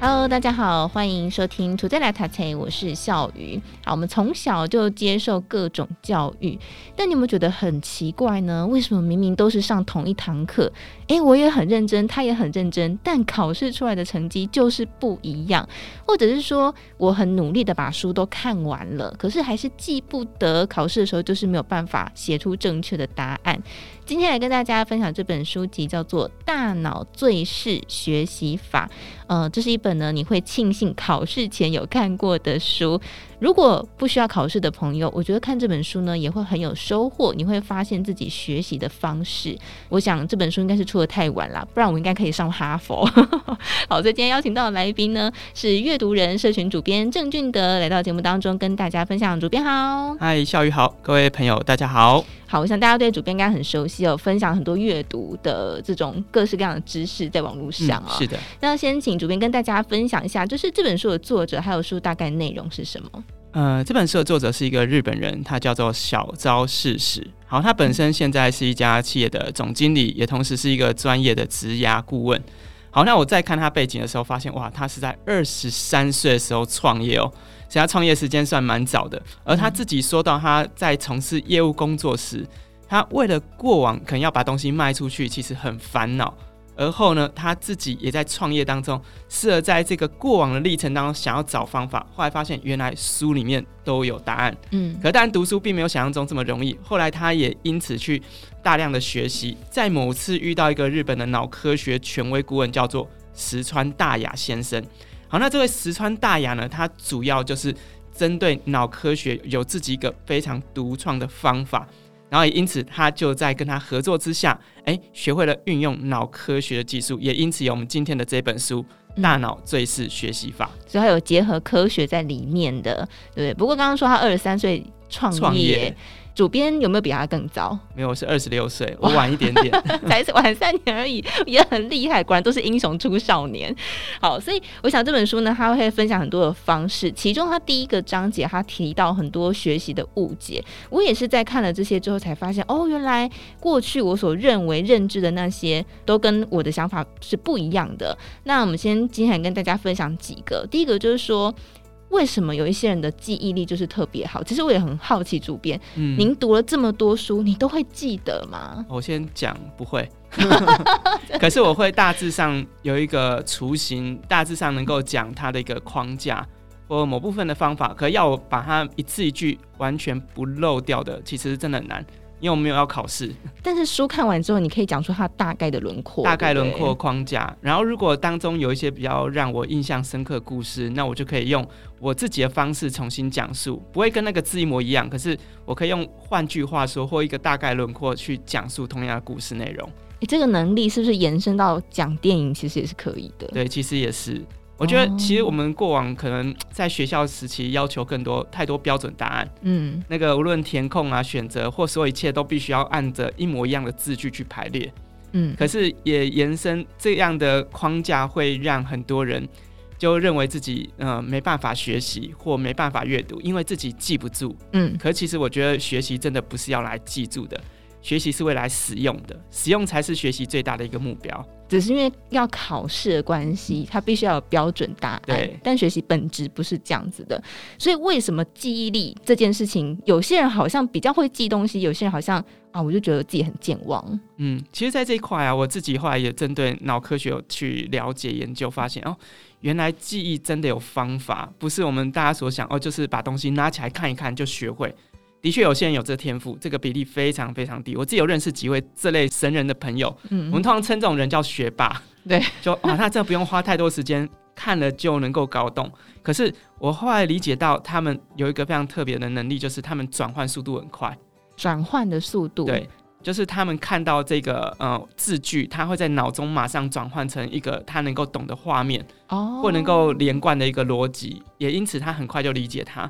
Hello，大家好，欢迎收听《Today 来读册》，我是笑鱼。好，我们从小就接受各种教育，但你有没有觉得很奇怪呢？为什么明明都是上同一堂课，诶，我也很认真，他也很认真，但考试出来的成绩就是不一样？或者是说，我很努力的把书都看完了，可是还是记不得，考试的时候就是没有办法写出正确的答案。今天来跟大家分享这本书籍，叫做《大脑最适学习法》。呃，这是一本呢，你会庆幸考试前有看过的书。如果不需要考试的朋友，我觉得看这本书呢也会很有收获。你会发现自己学习的方式。我想这本书应该是出得太晚了，不然我应该可以上哈佛。好，所以今天邀请到的来宾呢是阅读人社群主编郑俊德来到节目当中跟大家分享。主编好，嗨，笑宇好，各位朋友大家好。好，我想大家对主编应该很熟悉哦，分享很多阅读的这种各式各样的知识在网络上啊、哦嗯。是的，那先请主编跟大家分享一下，就是这本书的作者还有书大概内容是什么？呃，这本书的作者是一个日本人，他叫做小昭世史。好，他本身现在是一家企业的总经理，也同时是一个专业的职涯顾问。好，那我在看他背景的时候，发现哇，他是在二十三岁的时候创业哦，所以他创业时间算蛮早的。而他自己说到，他在从事业务工作时，他为了过往可能要把东西卖出去，其实很烦恼。而后呢，他自己也在创业当中，试着在这个过往的历程当中想要找方法，后来发现原来书里面都有答案。嗯，可当然读书并没有想象中这么容易。后来他也因此去大量的学习，在某次遇到一个日本的脑科学权威顾问，叫做石川大雅先生。好，那这位石川大雅呢，他主要就是针对脑科学有自己一个非常独创的方法。然后也因此，他就在跟他合作之下，哎，学会了运用脑科学的技术，也因此有我们今天的这本书《大脑最是学习法》，所以他有结合科学在里面的，对不对？不过刚刚说他二十三岁创业。主编有没有比他更早？没有，我是二十六岁，我晚一点点，才晚三年而已，也很厉害。果然都是英雄出少年。好，所以我想这本书呢，他会分享很多的方式，其中他第一个章节他提到很多学习的误解。我也是在看了这些之后才发现，哦，原来过去我所认为认知的那些都跟我的想法是不一样的。那我们先今天跟大家分享几个，第一个就是说。为什么有一些人的记忆力就是特别好？其实我也很好奇，主编，嗯，您读了这么多书，你都会记得吗？我先讲不会，可是我会大致上有一个雏形，大致上能够讲它的一个框架或某部分的方法。可要我把它一字一句完全不漏掉的，其实真的很难。因为我没有要考试，但是书看完之后，你可以讲出它大概的轮廓，大概轮廓框架。然后，如果当中有一些比较让我印象深刻的故事，那我就可以用我自己的方式重新讲述，不会跟那个字一模一样。可是，我可以用换句话说，或一个大概轮廓去讲述同样的故事内容。你这个能力是不是延伸到讲电影，其实也是可以的？对，其实也是。我觉得其实我们过往可能在学校时期要求更多太多标准答案，嗯，那个无论填空啊、选择或所有一切都必须要按着一模一样的字句去排列，嗯，可是也延伸这样的框架会让很多人就认为自己呃没办法学习或没办法阅读，因为自己记不住，嗯，可其实我觉得学习真的不是要来记住的。学习是未来使用的，使用才是学习最大的一个目标。只是因为要考试的关系，它必须要有标准答案。对，但学习本质不是这样子的。所以为什么记忆力这件事情，有些人好像比较会记东西，有些人好像啊，我就觉得自己很健忘。嗯，其实，在这一块啊，我自己后来也针对脑科学去了解研究，发现哦，原来记忆真的有方法，不是我们大家所想哦，就是把东西拿起来看一看就学会。的确，有些人有这天赋，这个比例非常非常低。我自己有认识几位这类神人的朋友，嗯，我们通常称这种人叫学霸，对，就啊，他真的不用花太多时间看了就能够搞懂。可是我后来理解到，他们有一个非常特别的能力，就是他们转换速度很快，转换的速度，对，就是他们看到这个呃字句，他会在脑中马上转换成一个他能够懂的画面，哦，或能够连贯的一个逻辑，也因此他很快就理解它。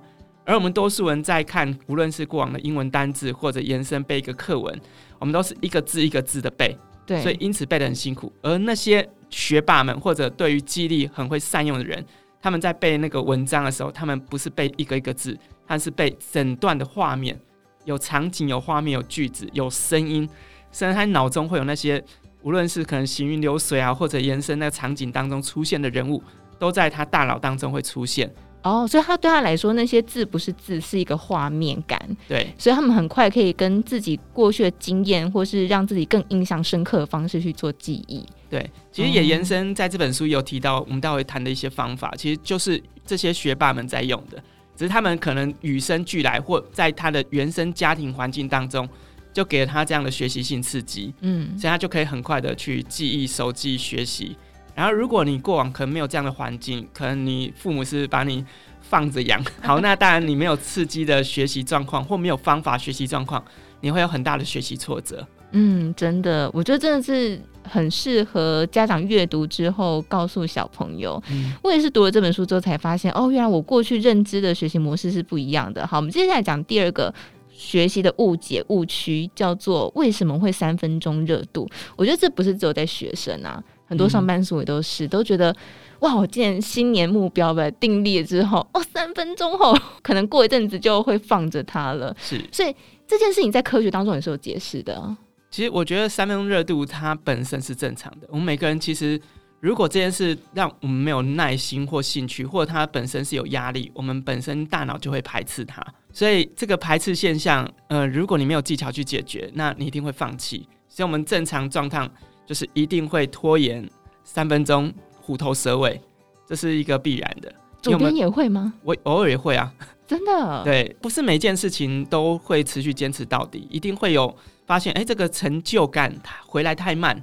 而我们多数人在看，无论是过往的英文单字，或者延伸背一个课文，我们都是一个字一个字的背，对，所以因此背得很辛苦。而那些学霸们，或者对于记忆力很会善用的人，他们在背那个文章的时候，他们不是背一个一个字，他是背整段的画面，有场景、有画面、有句子、有声音，甚至他脑中会有那些，无论是可能行云流水啊，或者延伸那个场景当中出现的人物，都在他大脑当中会出现。哦，所以他对他来说，那些字不是字，是一个画面感。对，所以他们很快可以跟自己过去的经验，或是让自己更印象深刻的方式去做记忆。对，其实也延伸在这本书有提到，我们待会谈的一些方法，其实就是这些学霸们在用的，只是他们可能与生俱来，或在他的原生家庭环境当中，就给了他这样的学习性刺激。嗯，所以他就可以很快的去记忆、熟记、学习。然后，如果你过往可能没有这样的环境，可能你父母是把你放着养，好，那当然你没有刺激的学习状况，或没有方法学习状况，你会有很大的学习挫折。嗯，真的，我觉得真的是很适合家长阅读之后告诉小朋友。嗯，我也是读了这本书之后才发现，哦，原来我过去认知的学习模式是不一样的。好，我们接下来讲第二个学习的误解误区，叫做为什么会三分钟热度？我觉得这不是只有在学生啊。很多上班族也都是、嗯、都觉得，哇！我今年新年目标呗定立了之后，哦，三分钟后 可能过一阵子就会放着它了。是，所以这件事情在科学当中也是有解释的。其实我觉得三分钟热度它本身是正常的。我们每个人其实，如果这件事让我们没有耐心或兴趣，或者它本身是有压力，我们本身大脑就会排斥它。所以这个排斥现象，呃，如果你没有技巧去解决，那你一定会放弃。所以我们正常状态。就是一定会拖延三分钟，虎头蛇尾，这是一个必然的。主编也会吗？我偶尔也会啊，真的。对，不是每件事情都会持续坚持到底，一定会有发现，哎，这个成就感回来太慢，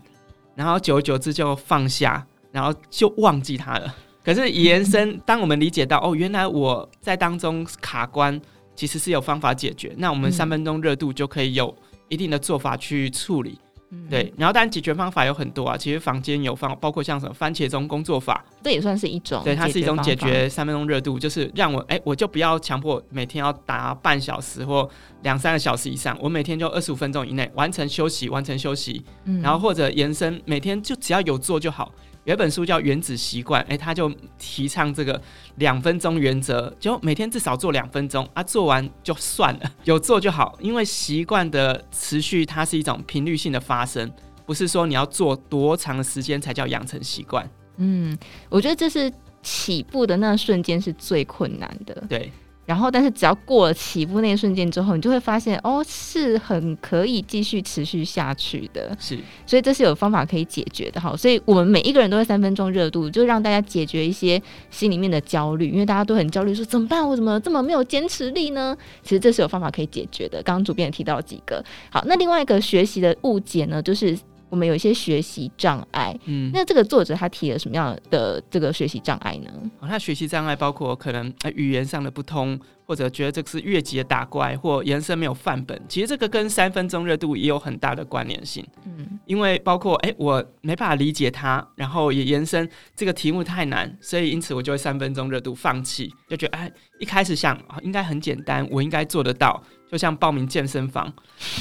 然后久而久之就放下，然后就忘记它了。可是延伸，当我们理解到，哦，原来我在当中卡关，其实是有方法解决，那我们三分钟热度就可以有一定的做法去处理。对，然后当然解决方法有很多啊，其实房间有方，包括像什么番茄钟工作法，这也算是一种。对，它是一种解决三分钟热度，就是让我哎，我就不要强迫每天要打半小时或两三个小时以上，我每天就二十五分钟以内完成休息，完成休息，嗯，然后或者延伸每天就只要有做就好。有一本书叫《原子习惯》，哎，他就提倡这个两分钟原则，就每天至少做两分钟啊，做完就算了，有做就好。因为习惯的持续，它是一种频率性的发生，不是说你要做多长的时间才叫养成习惯。嗯，我觉得这是起步的那瞬间是最困难的。对。然后，但是只要过了起步那一瞬间之后，你就会发现，哦，是很可以继续持续下去的。是，所以这是有方法可以解决的。哈，所以我们每一个人都是三分钟热度，就让大家解决一些心里面的焦虑，因为大家都很焦虑，说怎么办？我怎么这么没有坚持力呢？其实这是有方法可以解决的。刚刚主编也提到几个。好，那另外一个学习的误解呢，就是。我们有一些学习障碍，嗯，那这个作者他提了什么样的这个学习障碍呢？哦，他学习障碍包括可能语言上的不通，或者觉得这个是越级的打怪，或延伸没有范本。其实这个跟三分钟热度也有很大的关联性，嗯，因为包括哎，我没办法理解他，然后也延伸这个题目太难，所以因此我就会三分钟热度放弃，就觉得哎，一开始想应该很简单，我应该做得到。就像报名健身房，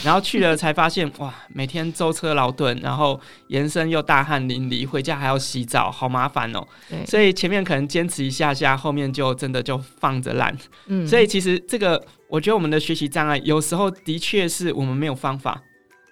然后去了才发现，哇，每天舟车劳顿，然后延伸又大汗淋漓，回家还要洗澡，好麻烦哦。对，所以前面可能坚持一下下，后面就真的就放着烂。嗯，所以其实这个，我觉得我们的学习障碍有时候的确是我们没有方法，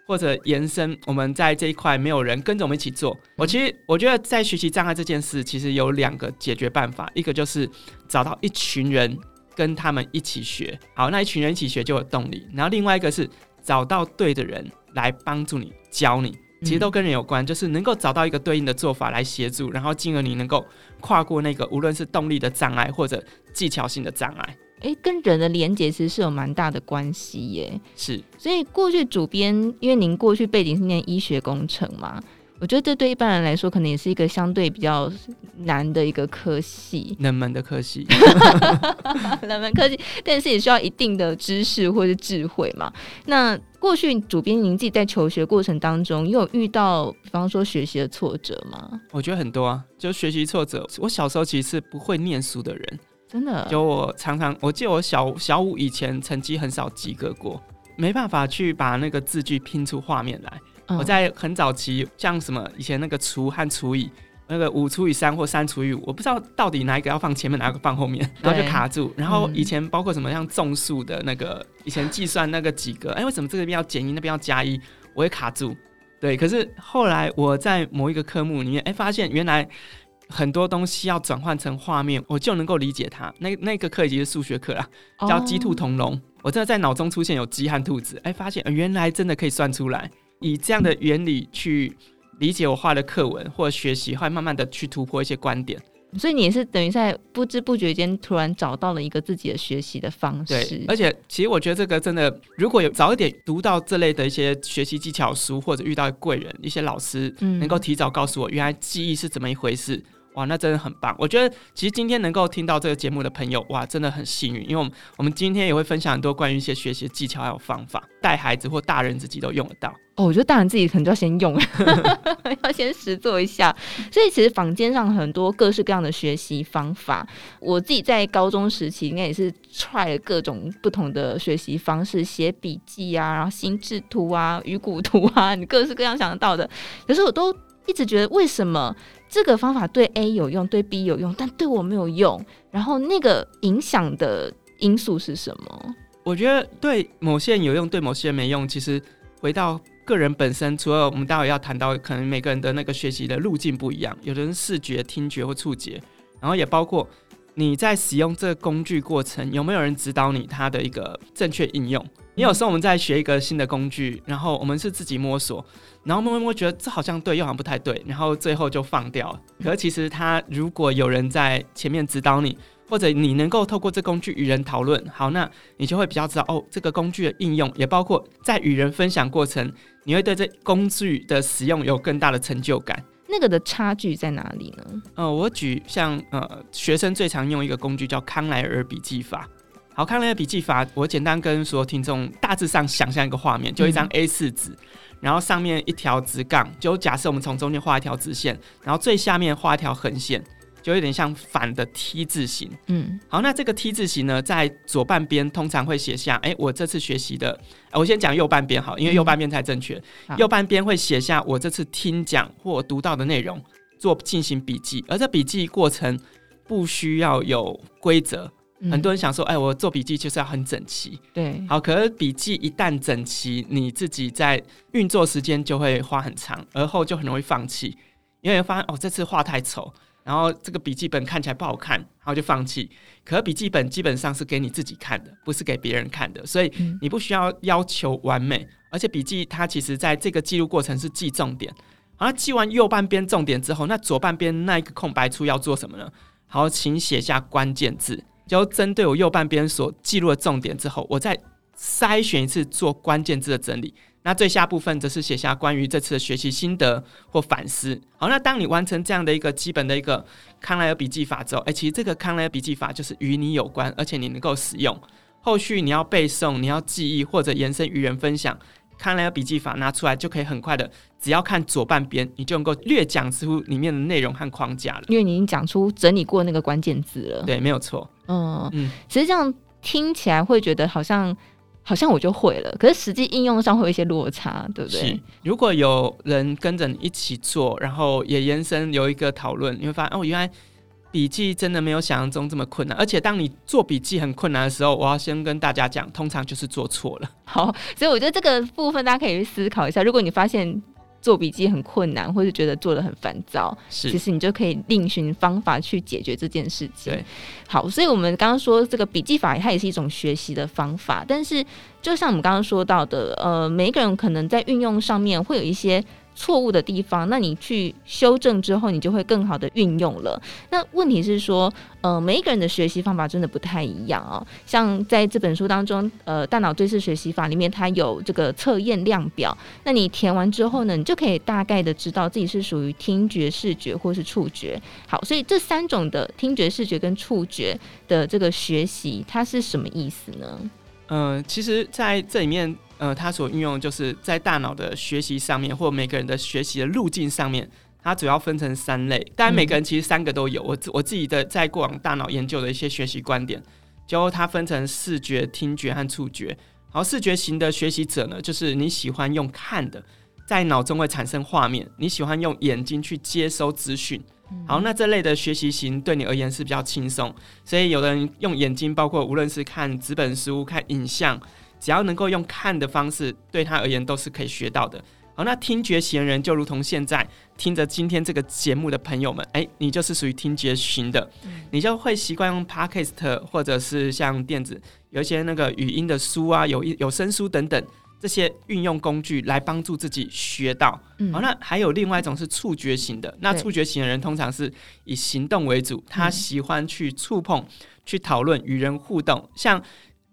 或者延伸我们在这一块没有人跟着我们一起做。我其实我觉得在学习障碍这件事，其实有两个解决办法，一个就是找到一群人。跟他们一起学，好，那一群人一起学就有动力。然后另外一个是找到对的人来帮助你教你，其实都跟人有关，嗯、就是能够找到一个对应的做法来协助，然后进而你能够跨过那个无论是动力的障碍或者技巧性的障碍。诶，跟人的连结其实是有蛮大的关系耶。是，所以过去主编，因为您过去背景是念医学工程嘛。我觉得这对一般人来说，可能也是一个相对比较难的一个科系，冷门的科系，冷门科系，但是也需要一定的知识或是智慧嘛。那过去主编您自己在求学过程当中，有遇到比方说学习的挫折吗？我觉得很多啊，就学习挫折。我小时候其实是不会念书的人，真的。就我常常，我记得我小小五以前成绩很少及格过，没办法去把那个字句拼出画面来。我在很早期，像什么以前那个除和除以，那个五除以三或三除以五，我不知道到底哪一个要放前面，哪一个放后面，然后就卡住。然后以前包括什么像种树的那个，以前计算那个几个，哎，为什么这个边要减一，那边要加一，我会卡住。对，可是后来我在某一个科目里面，哎，发现原来很多东西要转换成画面，我就能够理解它。那那个课已经是数学课了，叫鸡兔同笼。Oh. 我真的在脑中出现有鸡和兔子，哎，发现原来真的可以算出来，以这样的原理去。理解我画的课文，或者学习，会慢慢的去突破一些观点。所以你也是等于在不知不觉间突然找到了一个自己的学习的方式。对，而且其实我觉得这个真的，如果有早一点读到这类的一些学习技巧书，或者遇到贵人、一些老师，能够提早告诉我原来记忆是怎么一回事。哇，那真的很棒！我觉得其实今天能够听到这个节目的朋友，哇，真的很幸运，因为我们我们今天也会分享很多关于一些学习技巧还有方法，带孩子或大人自己都用得到。哦，我觉得大人自己可能就要先用，要先实做一下。所以其实坊间上很多各式各样的学习方法，我自己在高中时期应该也是 try 了各种不同的学习方式，写笔记啊，然后心智图啊、鱼骨图啊，你各式各样想得到的，可是我都一直觉得为什么？这个方法对 A 有用，对 B 有用，但对我没有用。然后那个影响的因素是什么？我觉得对某些人有用，对某些人没用。其实回到个人本身，除了我们待会要谈到，可能每个人的那个学习的路径不一样，有的人视觉、听觉或触觉，然后也包括你在使用这个工具过程，有没有人指导你它的一个正确应用。你有时候我们在学一个新的工具，然后我们是自己摸索，然后摸摸摸，觉得这好像对，又好像不太对，然后最后就放掉了。可是其实它如果有人在前面指导你，或者你能够透过这工具与人讨论，好，那你就会比较知道哦，这个工具的应用，也包括在与人分享过程，你会对这工具的使用有更大的成就感。那个的差距在哪里呢？呃，我举像呃学生最常用一个工具叫康莱尔笔记法。好，康莱尔笔记法，我简单跟所有听众大致上想象一个画面，就一张 A 四纸，然后上面一条直杠，就假设我们从中间画一条直线，然后最下面画一条横线，就有点像反的 T 字形。嗯，好，那这个 T 字形呢，在左半边通常会写下，哎、欸，我这次学习的，我先讲右半边好，因为右半边才正确。嗯、右半边会写下我这次听讲或读到的内容，做进行笔记，而这笔记过程不需要有规则。很多人想说，哎，我做笔记就是要很整齐。对，好，可是笔记一旦整齐，你自己在运作时间就会花很长，而后就很容易放弃，因为发现哦，这次画太丑，然后这个笔记本看起来不好看，然后就放弃。可是笔记本基本上是给你自己看的，不是给别人看的，所以你不需要要求完美。而且笔记它其实在这个记录过程是记重点，好，那记完右半边重点之后，那左半边那一个空白处要做什么呢？好，请写下关键字。就针对我右半边所记录的重点之后，我再筛选一次做关键字的整理。那最下部分则是写下关于这次的学习心得或反思。好，那当你完成这样的一个基本的一个康莱尔笔记法之后，哎、其实这个康莱尔笔记法就是与你有关，而且你能够使用。后续你要背诵、你要记忆或者延伸与人分享。康莱尔笔记法拿出来就可以很快的，只要看左半边，你就能够略讲出里面的内容和框架了。因为你已经讲出整理过那个关键字了。对，没有错。嗯嗯，其实这样听起来会觉得好像好像我就会了，可是实际应用上会有一些落差，对不对？是。如果有人跟着你一起做，然后也延伸有一个讨论，你会发现哦，原来。笔记真的没有想象中这么困难，而且当你做笔记很困难的时候，我要先跟大家讲，通常就是做错了。好，所以我觉得这个部分大家可以去思考一下。如果你发现做笔记很困难，或是觉得做的很烦躁，是，其实你就可以另寻方法去解决这件事情。对，好，所以我们刚刚说这个笔记法，它也是一种学习的方法，但是就像我们刚刚说到的，呃，每一个人可能在运用上面会有一些。错误的地方，那你去修正之后，你就会更好的运用了。那问题是说，呃，每一个人的学习方法真的不太一样哦。像在这本书当中，呃，大脑追视学习法里面，它有这个测验量表。那你填完之后呢，你就可以大概的知道自己是属于听觉、视觉或是触觉。好，所以这三种的听觉、视觉跟触觉的这个学习，它是什么意思呢？嗯、其实在这里面。呃，它所运用就是在大脑的学习上面，或每个人的学习的路径上面，它主要分成三类。当然，每个人其实三个都有。我我自己的在过往大脑研究的一些学习观点，就它分成视觉、听觉和触觉。然后视觉型的学习者呢，就是你喜欢用看的，在脑中会产生画面，你喜欢用眼睛去接收资讯。好，那这类的学习型对你而言是比较轻松，所以有的人用眼睛，包括无论是看纸本书、看影像，只要能够用看的方式，对他而言都是可以学到的。好，那听觉型人就如同现在听着今天这个节目的朋友们，哎，你就是属于听觉型的，你就会习惯用 Podcast 或者是像电子有一些那个语音的书啊，有有声书等等。这些运用工具来帮助自己学到。嗯、好，那还有另外一种是触觉型的。那触觉型的人通常是以行动为主，他喜欢去触碰、去讨论、与人互动。像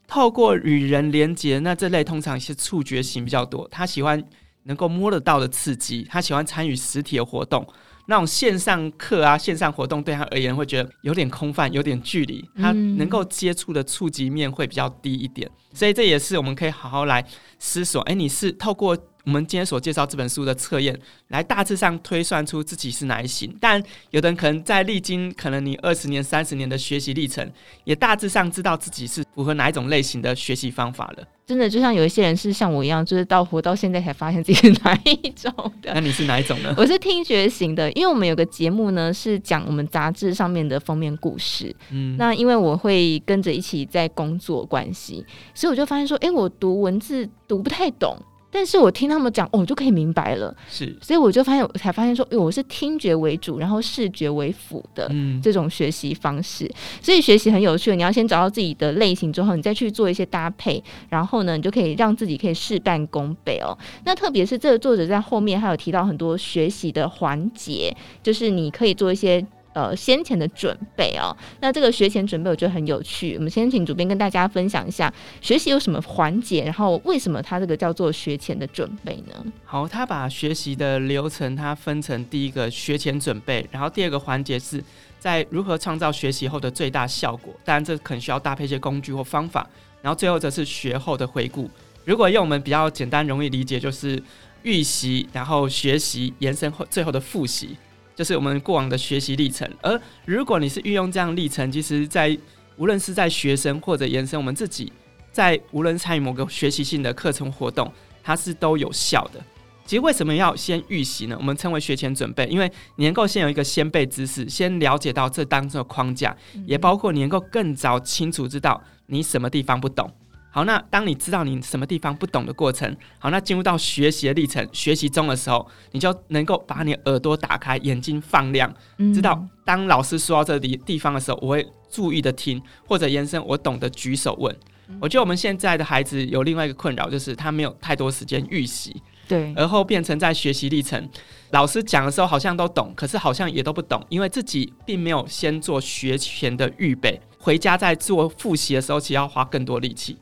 透过与人连接，那这类通常是触觉型比较多。他喜欢能够摸得到的刺激，他喜欢参与实体的活动。那种线上课啊，线上活动对他而言会觉得有点空泛，有点距离，他能够接触的触及面会比较低一点，所以这也是我们可以好好来思索。哎，你是透过。我们今天所介绍这本书的测验，来大致上推算出自己是哪一型。但有的人可能在历经可能你二十年、三十年的学习历程，也大致上知道自己是符合哪一种类型的学习方法了。真的，就像有一些人是像我一样，就是到活到现在才发现自己是哪一种的。那你是哪一种呢？我是听觉型的，因为我们有个节目呢，是讲我们杂志上面的封面故事。嗯，那因为我会跟着一起在工作关系，所以我就发现说，哎、欸，我读文字读不太懂。但是我听他们讲，哦，我就可以明白了。是，所以我就发现，我才发现说，我是听觉为主，然后视觉为辅的这种学习方式。嗯。所以学习很有趣，你要先找到自己的类型之后，你再去做一些搭配，然后呢，你就可以让自己可以事半功倍哦。那特别是这个作者在后面还有提到很多学习的环节，就是你可以做一些。呃，先前的准备哦，那这个学前准备我觉得很有趣。我们先请主编跟大家分享一下学习有什么环节，然后为什么他这个叫做学前的准备呢？好，他把学习的流程它分成第一个学前准备，然后第二个环节是在如何创造学习后的最大效果。当然，这可能需要搭配一些工具或方法。然后最后则是学后的回顾。如果用我们比较简单容易理解，就是预习，然后学习延伸后最后的复习。就是我们过往的学习历程，而如果你是运用这样历程，其实，在无论是在学生或者延伸我们自己，在无论参与某个学习性的课程活动，它是都有效的。其实为什么要先预习呢？我们称为学前准备，因为你能够先有一个先备知识，先了解到这当中的框架，也包括你能够更早清楚知道你什么地方不懂。好，那当你知道你什么地方不懂的过程，好，那进入到学习的历程，学习中的时候，你就能够把你耳朵打开，眼睛放亮，知道当老师说到这里地方的时候，我会注意的听，或者延伸我懂得举手问。我觉得我们现在的孩子有另外一个困扰，就是他没有太多时间预习，对，而后变成在学习历程，老师讲的时候好像都懂，可是好像也都不懂，因为自己并没有先做学前的预备，回家在做复习的时候，其实要花更多力气。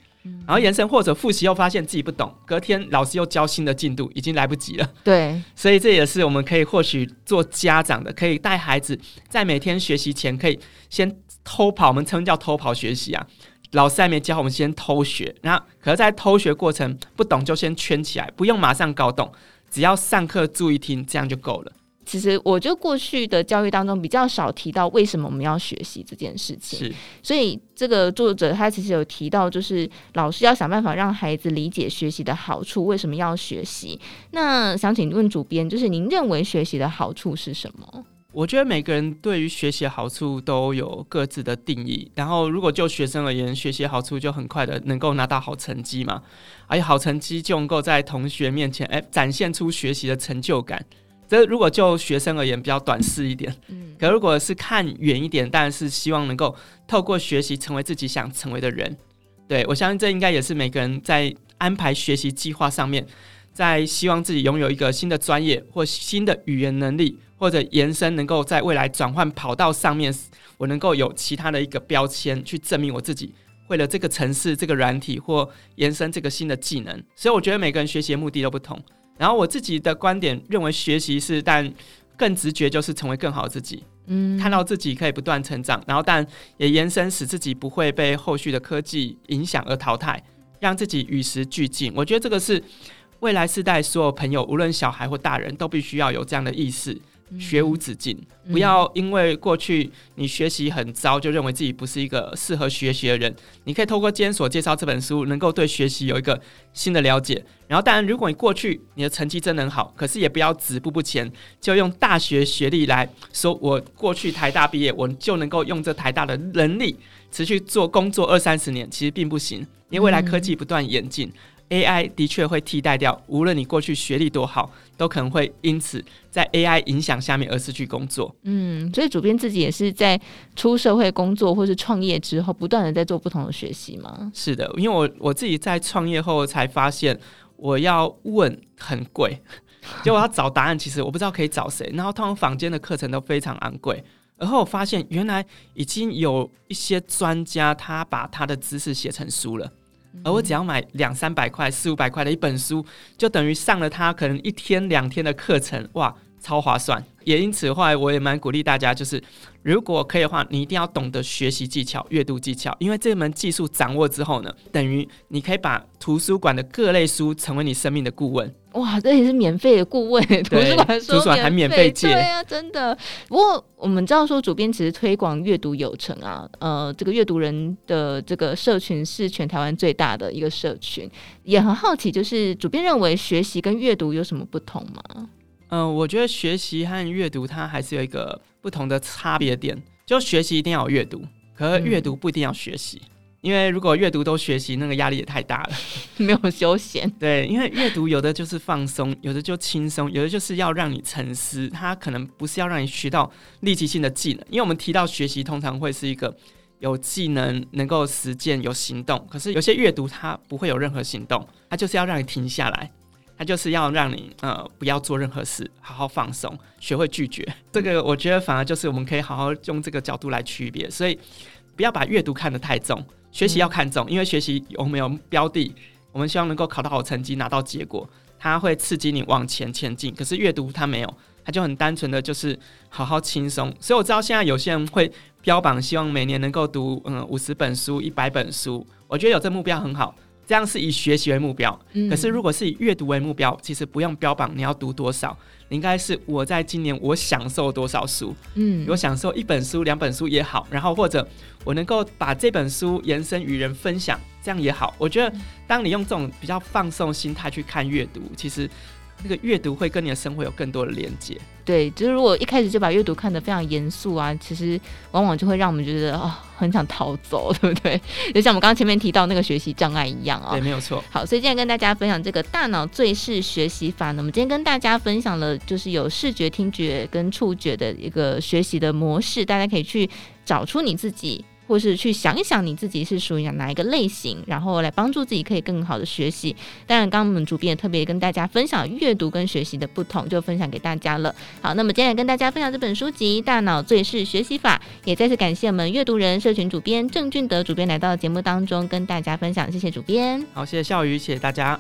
然后延伸或者复习，又发现自己不懂，隔天老师又教新的进度，已经来不及了。对，所以这也是我们可以或许做家长的，可以带孩子在每天学习前，可以先偷跑，我们称叫偷跑学习啊。老师还没教，我们先偷学。那可是，在偷学过程不懂就先圈起来，不用马上搞懂，只要上课注意听，这样就够了。其实，我就过去的教育当中比较少提到为什么我们要学习这件事情。是，所以这个作者他其实有提到，就是老师要想办法让孩子理解学习的好处，为什么要学习？那想请问主编，就是您认为学习的好处是什么？我觉得每个人对于学习的好处都有各自的定义。然后，如果就学生而言，学习好处就很快的能够拿到好成绩嘛，而且好成绩就能够在同学面前，哎，展现出学习的成就感。这如果就学生而言比较短视一点，嗯，可如果是看远一点，当然是希望能够透过学习成为自己想成为的人。对，我相信这应该也是每个人在安排学习计划上面，在希望自己拥有一个新的专业或新的语言能力，或者延伸能够在未来转换跑道上面，我能够有其他的一个标签去证明我自己，为了这个城市、这个软体或延伸这个新的技能。所以我觉得每个人学习的目的都不同。然后我自己的观点认为，学习是，但更直觉就是成为更好的自己。嗯，看到自己可以不断成长，然后但也延伸使自己不会被后续的科技影响而淘汰，让自己与时俱进。我觉得这个是未来世代所有朋友，无论小孩或大人都必须要有这样的意识，学无止境，不要因为过去你学习很糟，就认为自己不是一个适合学习的人。你可以透过今天所介绍这本书，能够对学习有一个新的了解。然后，当然，如果你过去你的成绩真的很好，可是也不要止步不前，就用大学学历来说，我过去台大毕业，我就能够用这台大的能力持续做工作二三十年，其实并不行，因为未来科技不断演进。AI 的确会替代掉，无论你过去学历多好，都可能会因此在 AI 影响下面而失去工作。嗯，所以主编自己也是在出社会工作或是创业之后，不断的在做不同的学习吗？是的，因为我我自己在创业后才发现，我要问很贵，结果要找答案，其实我不知道可以找谁。然后通常坊间的课程都非常昂贵，而后我发现原来已经有一些专家，他把他的知识写成书了。而我只要买两三百块、四五百块的一本书，就等于上了他可能一天两天的课程，哇，超划算！也因此，后来我也蛮鼓励大家，就是如果可以的话，你一定要懂得学习技巧、阅读技巧，因为这门技术掌握之后呢，等于你可以把图书馆的各类书成为你生命的顾问。哇，这也是免费的顾问，图书馆书馆还免费借，对啊，真的。不过我们知道说，主编其实推广阅读有成啊，呃，这个阅读人的这个社群是全台湾最大的一个社群，也很好奇，就是主编认为学习跟阅读有什么不同吗？嗯、呃，我觉得学习和阅读它还是有一个不同的差别点，就学习一定要有阅读，可是阅读不一定要学习。嗯因为如果阅读都学习，那个压力也太大了，没有休闲。对，因为阅读有的就是放松，有的就轻松，有的就是要让你沉思。它可能不是要让你学到立即性的技能，因为我们提到学习，通常会是一个有技能、能够实践、有行动。可是有些阅读它不会有任何行动，它就是要让你停下来，它就是要让你呃不要做任何事，好好放松，学会拒绝。这个我觉得反而就是我们可以好好用这个角度来区别，所以不要把阅读看得太重。学习要看重，因为学习有没有标的，我们希望能够考到好成绩，拿到结果，它会刺激你往前前进。可是阅读它没有，它就很单纯的就是好好轻松。所以我知道现在有些人会标榜，希望每年能够读嗯五十本书、一百本书，我觉得有这目标很好。这样是以学习为目标，可是如果是以阅读为目标，其实不用标榜你要读多少，你应该是我在今年我享受多少书，嗯，我享受一本书、两本书也好，然后或者我能够把这本书延伸与人分享，这样也好。我觉得，当你用这种比较放松心态去看阅读，其实。那个阅读会跟你的生活有更多的连接。对，就是如果一开始就把阅读看得非常严肃啊，其实往往就会让我们觉得哦，很想逃走，对不对？就像我们刚刚前面提到那个学习障碍一样啊、哦。对，没有错。好，所以今天跟大家分享这个大脑最适学习法呢，我们今天跟大家分享了就是有视觉、听觉跟触觉的一个学习的模式，大家可以去找出你自己。或是去想一想你自己是属于哪一个类型，然后来帮助自己可以更好的学习。当然，刚刚我们主编也特别跟大家分享阅读跟学习的不同，就分享给大家了。好，那么今天来跟大家分享这本书籍《大脑最适学习法》，也再次感谢我们阅读人社群主编郑俊德主编来到节目当中跟大家分享，谢谢主编。好，谢谢孝瑜，谢谢大家。